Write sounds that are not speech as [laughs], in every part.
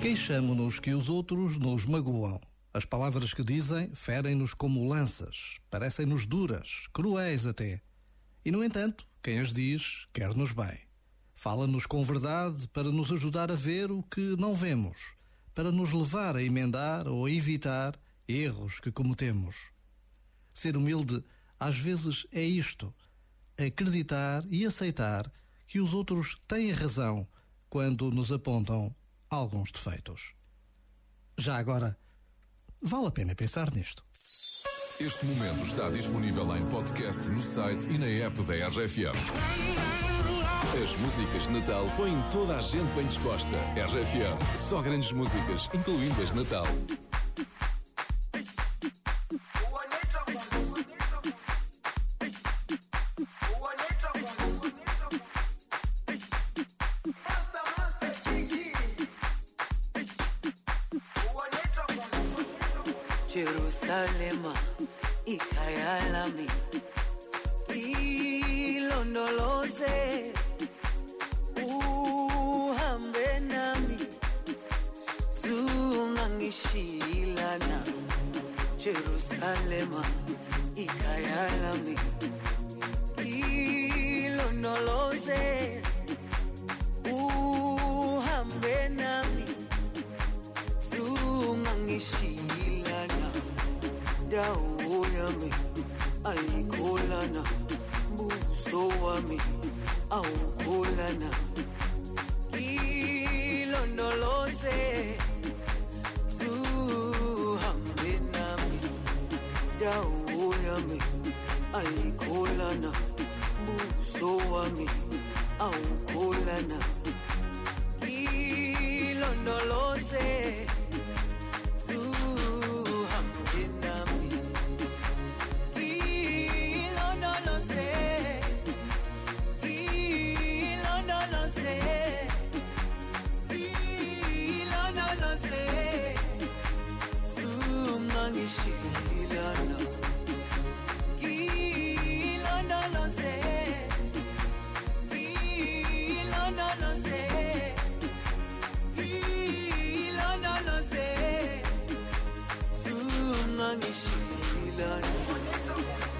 Queixamo-nos que os outros nos magoam. As palavras que dizem ferem-nos como lanças, parecem-nos duras, cruéis até. E, no entanto, quem as diz quer-nos bem. Fala-nos com verdade para nos ajudar a ver o que não vemos, para nos levar a emendar ou a evitar erros que cometemos. Ser humilde, às vezes, é isto: acreditar e aceitar que os outros têm razão quando nos apontam alguns defeitos. Já agora, vale a pena pensar nisto. Este momento está disponível em podcast no site e na app da RFM. As músicas de Natal põem toda a gente bem disposta. RFM, só grandes músicas, incluindo as de Natal. Jerusalema ikhaya lami ilondoloze uhambe nami. Zungangishilana Jerusalema ikhaya lami dawo yami ayikholana buso wami awukholana. Ilondoloze zuhambe nami. Dawo yami ayikholana buso wami awukholana. Ilondoloze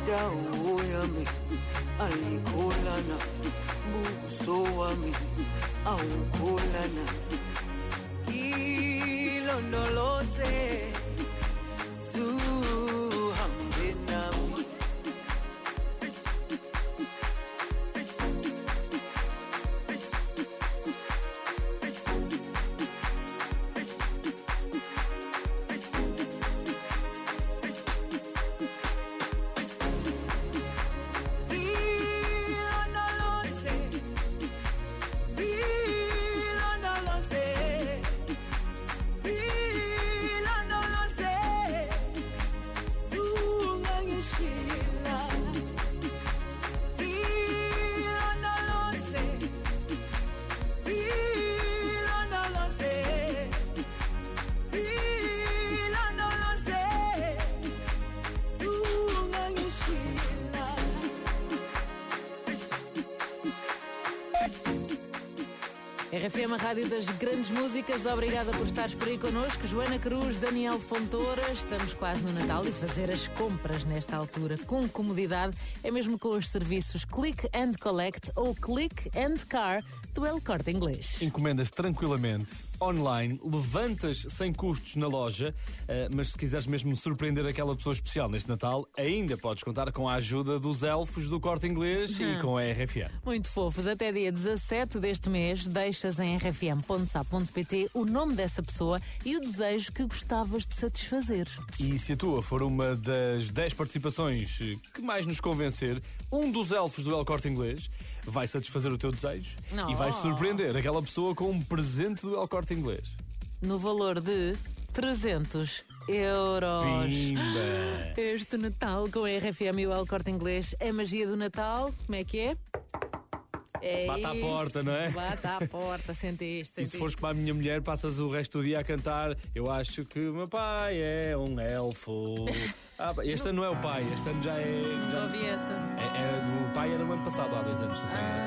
dawo yami ayikholana buso wami awukholana RFM, a rádio das grandes músicas. Obrigada por estares por aí connosco. Joana Cruz, Daniel Fontoura. Estamos quase no Natal e fazer as compras nesta altura com comodidade é mesmo com os serviços Click and Collect ou Click and Car do El Corte Inglês. Encomendas tranquilamente, online, levantas sem custos na loja, eh, mas se quiseres mesmo surpreender aquela pessoa especial neste Natal, ainda podes contar com a ajuda dos elfos do Corte Inglês e com a RFM. Muito fofos. Até dia 17 deste mês, deixas em rfm.sa.pt o nome dessa pessoa e o desejo que gostavas de satisfazer. E se a tua for uma das 10 participações que mais nos convencer, um dos elfos do El Corte Inglês vai satisfazer o teu desejo Não. e vais surpreender aquela pessoa com um presente do El Corte Inglês. No valor de 300 euros. Pimba! Este Natal com a RFM e o El Corte Inglês é magia do Natal. Como é que é? É Bata à isso. porta, não é? Bata à porta, sentiste, E sentiste. se fores como a minha mulher, passas o resto do dia a cantar Eu acho que o meu pai é um elfo [laughs] ah, Este ano não é o pai, este ano já é... Já ouvi essa. é, é do pai era no ano passado, há dois anos, não erro.